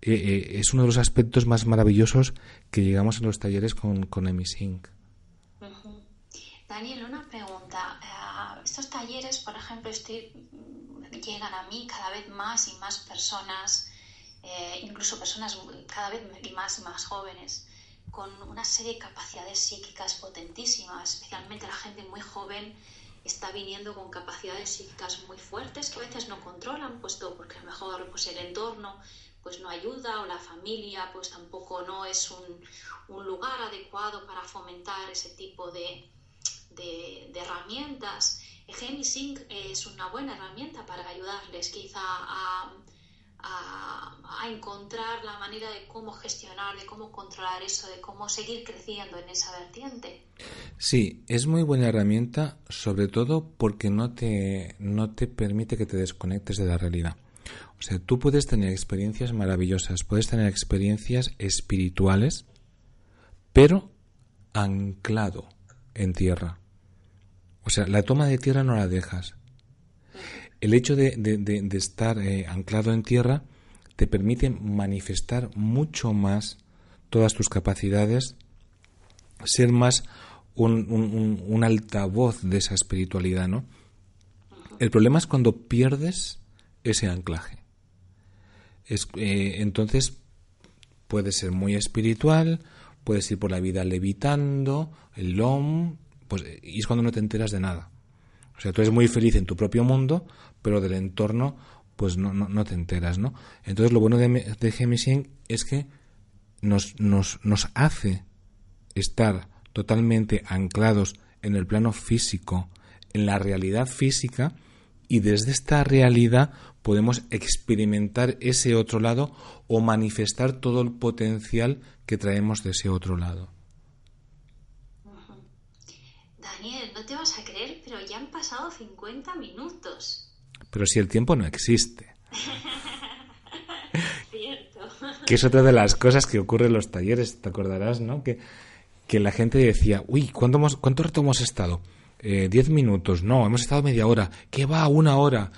eh, eh, es uno de los aspectos más maravillosos que llegamos en los talleres con, con Emisync. Daniel, una pregunta. Eh, estos talleres, por ejemplo, llegan a mí cada vez más y más personas, incluso personas cada vez más y más jóvenes, con una serie de capacidades psíquicas potentísimas, especialmente la gente muy joven está viniendo con capacidades psíquicas muy fuertes que a veces no controlan, puesto porque a lo mejor pues, el entorno pues no ayuda o la familia pues tampoco no es un, lugar adecuado para fomentar ese tipo de, de, herramientas. Gemisync es una buena herramienta para ayudarles quizá a, a, encontrar la manera de cómo gestionar, de cómo controlar eso, de cómo seguir creciendo en esa vertiente. Sí, es muy buena herramienta, sobre todo porque no te, no te permite que te desconectes de la realidad. O sea, tú puedes tener experiencias maravillosas, puedes tener experiencias espirituales, pero anclado en tierra. O sea, la toma de tierra no la dejas. El hecho de, estar eh, anclado en tierra te permite manifestar mucho más todas tus capacidades, ser más un, altavoz de esa espiritualidad, ¿no? El problema es cuando pierdes ese anclaje. Es, eh, entonces puedes ser muy espiritual, puedes ir por la vida levitando, el LOM, pues, y es cuando no te enteras de nada. O sea, tú eres muy feliz en tu propio mundo, pero del entorno, pues no, no, te enteras, ¿no? Entonces, lo bueno de, de es que nos, nos, nos hace estar totalmente anclados en el plano físico, en la realidad física, y desde esta realidad podemos experimentar ese otro lado o manifestar todo el potencial que traemos de ese otro lado. Daniel, no te vas a creer, pero ya han pasado 50 minutos. Pero si el tiempo no existe. Cierto. Que es otra de las cosas que ocurre en los talleres, te acordarás, ¿no? Que, que la gente decía, uy, ¿cuánto, hemos, ¿cuánto rato hemos estado? Eh, diez minutos, no, hemos estado media hora. ¿Qué va? Una hora.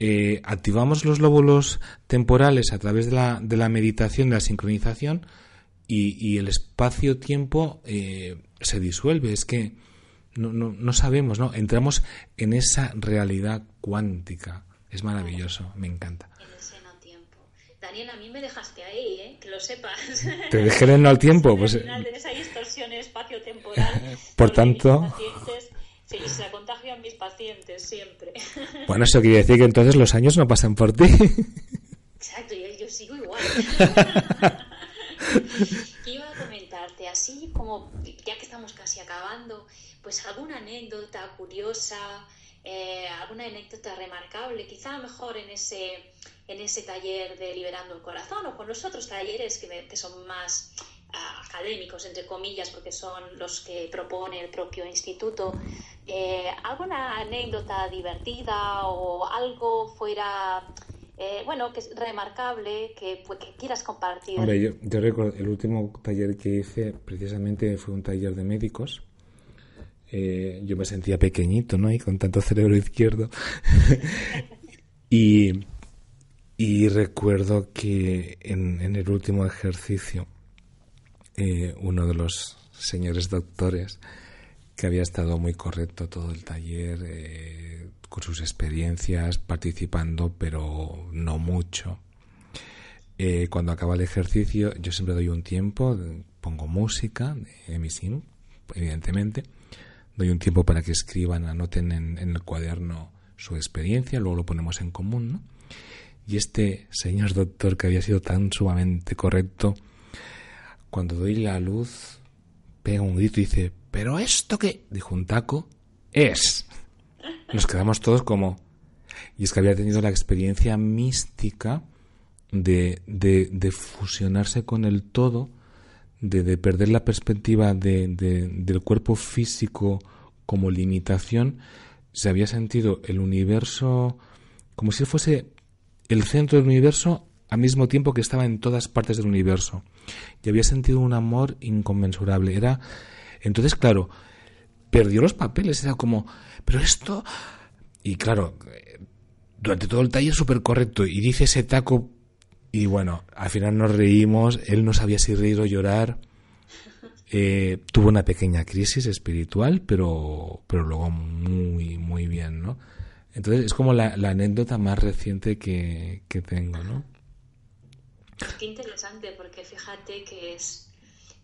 Eh, activamos los lóbulos temporales a través de la, de la meditación, de la sincronización, y, y el espacio-tiempo eh, se disuelve. Es que no, no, no sabemos, ¿no? Entramos en esa realidad cuántica. Es maravilloso, me encanta. En el seno tiempo. Daniel, a mí me dejaste ahí, ¿eh? Que lo sepas. Te dejé en el tiempo, pues. Al de esa distorsión espacio-temporal. Por tanto. Sí, se a mis pacientes siempre. Bueno, eso quiere decir que entonces los años no pasan por ti. Exacto, yo, yo sigo igual. Iba a comentarte, así como ya que estamos casi acabando, pues alguna anécdota curiosa, eh, alguna anécdota remarcable, quizá mejor en ese, en ese taller de Liberando el Corazón o con los otros talleres que, son más ah, académicos, entre comillas, porque son los que propone el propio instituto. Eh, ¿Alguna anécdota divertida o algo fuera eh, bueno, que es remarcable, que, pues, que quieras compartir. Hombre, yo, yo, recuerdo, el último taller que hice precisamente fue un taller de médicos eh, yo me sentía pequeñito, ¿no? Y con tanto cerebro izquierdo. y, recuerdo que en, el último ejercicio, eh, uno de los señores doctores, que había estado muy correcto todo el taller, eh, con sus experiencias, participando, pero no mucho. cuando acaba el ejercicio, yo siempre doy un tiempo, pongo música Emisim, evidentemente, doy un tiempo para que escriban, anoten en, el cuaderno su experiencia, luego lo ponemos en común, ¿no? Y este señor doctor que había sido tan sumamente correcto, cuando doy la luz, pega un grito y dice, ¿pero esto qué? Dijo un taco, es. Nos quedamos todos como... Y es que había tenido la experiencia mística de, de, de fusionarse con el todo de, perder la perspectiva de, del cuerpo físico como limitación, se había sentido el universo como si fuese el centro del universo al mismo tiempo que estaba en todas partes del universo. Y había sentido un amor inconmensurable. Era. Entonces, claro, perdió los papeles. Era como. Pero esto. Y claro, durante todo el taller súper correcto. Y dice ese taco y bueno, al final nos reímos, él no sabía si reír o llorar. Eh, tuvo una pequeña crisis espiritual, pero, pero luego muy, muy bien, ¿no? Entonces es como la, anécdota más reciente que, que tengo, ¿no? Qué interesante, porque fíjate que es,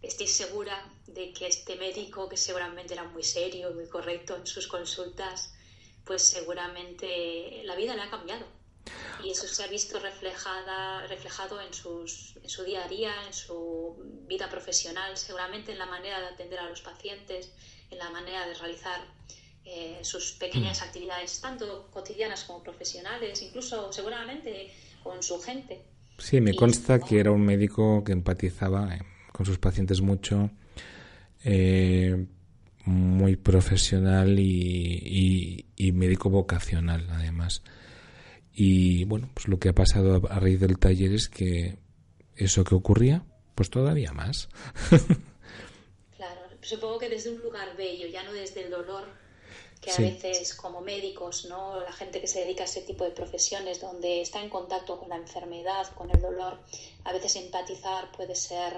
estoy segura de que este médico, que seguramente era muy serio, muy correcto en sus consultas, pues seguramente la vida le ha cambiado. Y eso se ha visto reflejada, reflejado en, sus, en su día a día, en su vida profesional, seguramente en la manera de atender a los pacientes, en la manera de realizar eh, sus pequeñas mm. actividades, tanto cotidianas como profesionales, incluso seguramente con su gente. Sí, me consta que era un médico que empatizaba eh, con sus pacientes mucho, eh, muy profesional y, médico vocacional, además. Y bueno, pues lo que ha pasado a raíz del taller es que eso que ocurría, pues todavía más. claro, supongo que desde un lugar bello, ya no desde el dolor que a veces como médicos, ¿no? la gente que se dedica a ese tipo de profesiones donde está en contacto con la enfermedad, con el dolor, a veces empatizar puede ser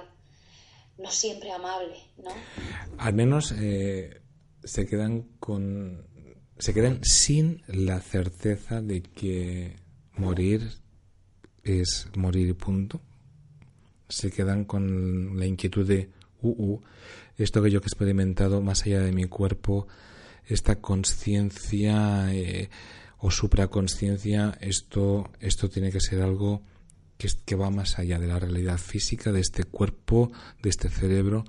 no siempre amable, ¿no? Al menos eh, se quedan con se quedan sin la certeza de que morir es morir punto. Se quedan con la inquietud de, uh, uh, esto que yo he experimentado más allá de mi cuerpo, esta conciencia eh, o supraconsciencia, esto, esto tiene que ser algo que, que va más allá de la realidad física, de este cuerpo, de este cerebro,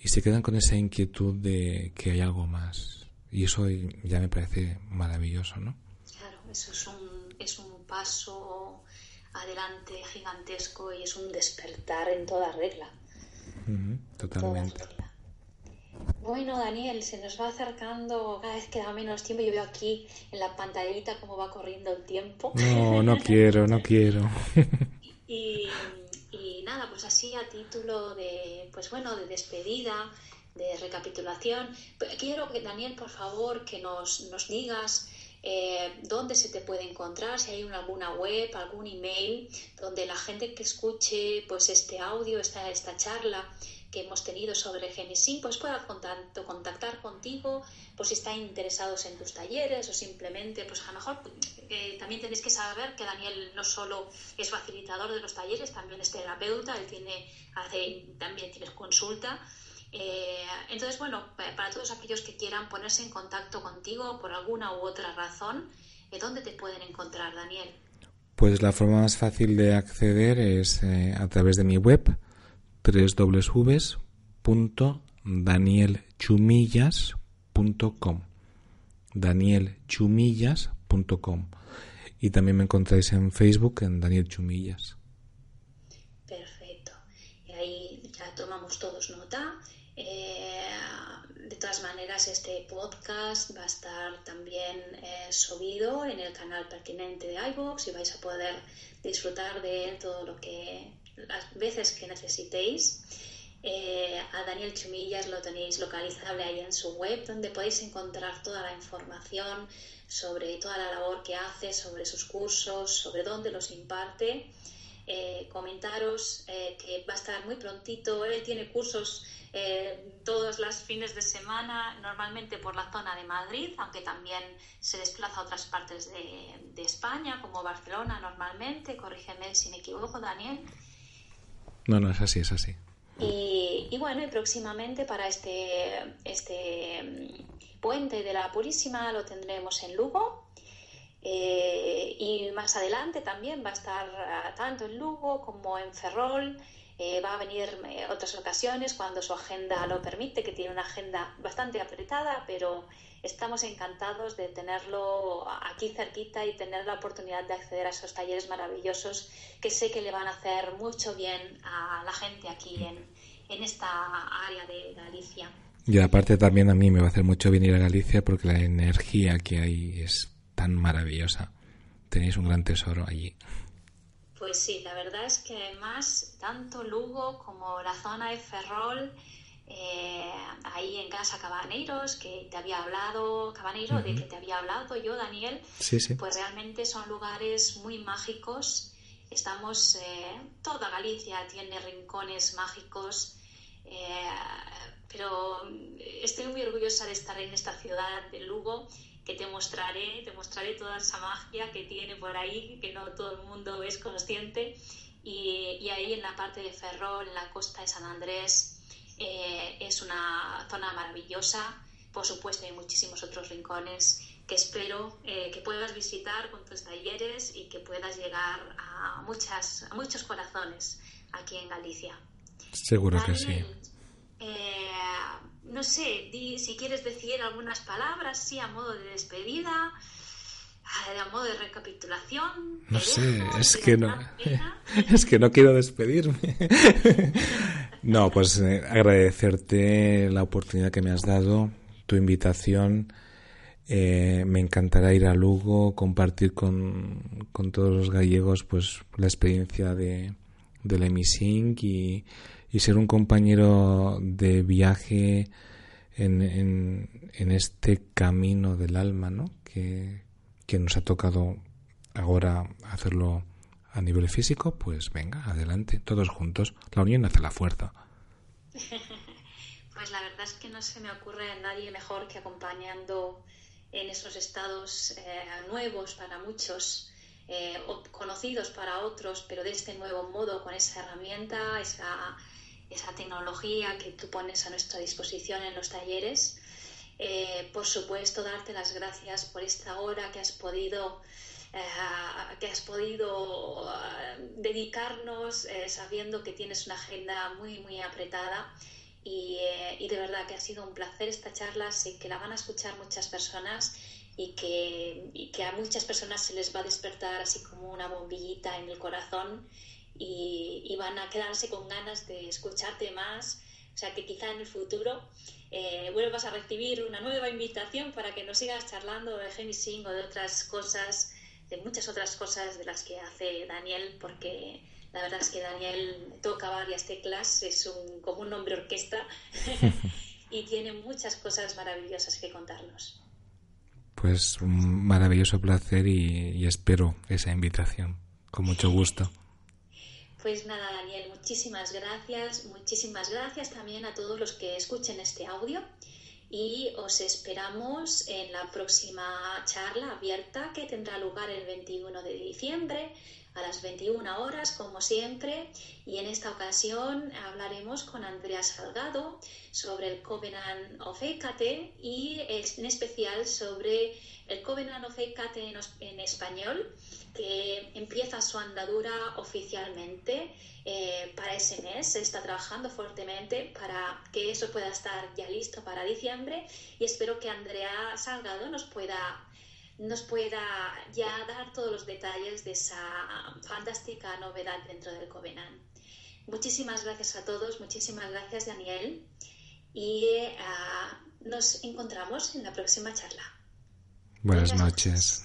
y se quedan con esa inquietud de que hay algo más. Y eso ya me parece maravilloso, ¿no? Claro, eso es un, es un paso adelante gigantesco y es un despertar en toda regla. totalmente. Bueno, Daniel, se nos va acercando, cada vez queda menos tiempo. Yo veo aquí en la pantallita cómo va corriendo el tiempo. No, no quiero, no quiero. y, nada, pues así a título de, pues bueno, de despedida, de recapitulación, quiero que Daniel, por favor, que nos, nos digas eh, dónde se te puede encontrar, si hay alguna web, algún email, donde la gente que escuche pues este audio, esta, esta charla, que hemos tenido sobre Genesis, pues pueda contactar contigo por si están interesados en tus talleres o simplemente, pues a lo mejor eh, también tenéis que saber que Daniel no solo es facilitador de los talleres, también es terapeuta, él tiene, hace, también tienes consulta. Eh, entonces, bueno, para todos aquellos que quieran ponerse en contacto contigo por alguna u otra razón, eh, ¿dónde te pueden encontrar, Daniel? Pues la forma más fácil de acceder es a través de mi web, www.danielchumillas.com danielchumillas.com y también me encontráis en Facebook en Daniel Chumillas. Perfecto. Y ahí ya tomamos todos nota. Eh, de todas maneras, este podcast va a estar también eh, subido en el canal pertinente de iVoox y vais a poder disfrutar de todo lo que las veces que necesitéis. Eh, a Daniel Chumillas lo tenéis localizable ahí en su web, donde podéis encontrar toda la información sobre toda la labor que hace, sobre sus cursos, sobre dónde los imparte. Eh, comentaros eh, que va a estar muy prontito. Él tiene cursos todos los fines de semana, normalmente por la zona de Madrid, aunque también se desplaza a otras partes de, de España, como Barcelona normalmente. Corrígeme si me equivoco, Daniel. No, no, es así, es así. Y, bueno, y próximamente para este, este mm, puente de la Purísima lo tendremos en Lugo. Eh, y más adelante también va a estar ah, tanto en Lugo como en Ferrol. Eh, va a venir eh, otras ocasiones cuando su agenda lo permite, que tiene una agenda bastante apretada, pero estamos encantados de tenerlo aquí cerquita y tener la oportunidad de acceder a esos talleres maravillosos que sé que le van a hacer mucho bien a la gente aquí en, en esta área de Galicia. Y aparte también a mí me va a hacer mucho venir a Galicia porque la energía que hay es tan maravillosa. Tenéis un gran tesoro allí. Pues sí, la verdad es que además tanto Lugo como la zona de Ferrol eh, ahí en casa Cabaneiros, que te había hablado, Cabaneiro, de que te había hablado yo, Daniel, pues realmente son lugares muy mágicos. Estamos, eh, toda Galicia tiene rincones mágicos, eh, pero estoy muy orgullosa de estar en esta ciudad de Lugo que te mostraré, te mostraré toda esa magia que tiene por ahí, que no todo el mundo es consciente. Y, y ahí en la parte de Ferrol, en la costa de San Andrés, eh, es una zona maravillosa. Por supuesto, hay muchísimos otros rincones que espero eh, que puedas visitar con tus talleres y que puedas llegar a, muchas, a muchos corazones aquí en Galicia. Seguro que sí. Eh, no sé, si quieres decir algunas palabras, sí, a modo de despedida, a modo de recapitulación. No sé, es que no, es que no quiero despedirme. no, pues eh, agradecerte la oportunidad que me has dado, tu invitación. Eh, me encantará ir a Lugo, compartir con, con todos los gallegos pues la experiencia de, del emising y, y ser un compañero de viaje en, en, este camino del alma, ¿no? Que, que nos ha tocado ahora hacerlo a nivel físico, pues venga, adelante, todos juntos. La unión hace la fuerza. Pues la verdad es que no se me ocurre a nadie mejor que acompañando en esos estados eh, nuevos para muchos, eh, conocidos para otros, pero de este nuevo modo, con esa herramienta, esa esa tecnología que tú pones a nuestra disposición en los talleres. Eh, por supuesto, darte las gracias por esta hora que has podido, eh, que has podido eh, dedicarnos sabiendo que tienes una agenda muy, muy apretada. Y, de verdad que ha sido un placer esta charla, sé que la van a escuchar muchas personas y que, y que a muchas personas se les va a despertar así como una bombillita en el corazón y, van a quedarse con ganas de escucharte más. O sea que quizá en el futuro eh, vuelvas a recibir una nueva invitación para que nos sigas charlando de Gemising o de otras cosas, de muchas otras cosas de las que hace Daniel, porque la verdad es que Daniel toca varias teclas, es un, como un hombre orquesta y tiene muchas cosas maravillosas que contarnos. Pues un maravilloso placer y espero esa invitación, con mucho gusto. Pues nada, Daniel, muchísimas gracias. Muchísimas gracias también a todos los que escuchen este audio y os esperamos en la próxima charla abierta que tendrá lugar el 21 de diciembre a las 21 horas, como siempre, y en esta ocasión hablaremos con Andrea Salgado sobre el Covenant of Ecate y en especial sobre el Covenant of Ecate en español que empieza su andadura oficialmente eh, para ese mes. Se está trabajando fuertemente para que eso pueda estar ya listo para diciembre y espero que Andrea Salgado nos pueda nos pueda ya dar todos los detalles de esa fantástica novedad dentro del Covenant. Muchísimas gracias a todos, muchísimas gracias Daniel y eh, nos encontramos en la próxima charla. Buenas, noches.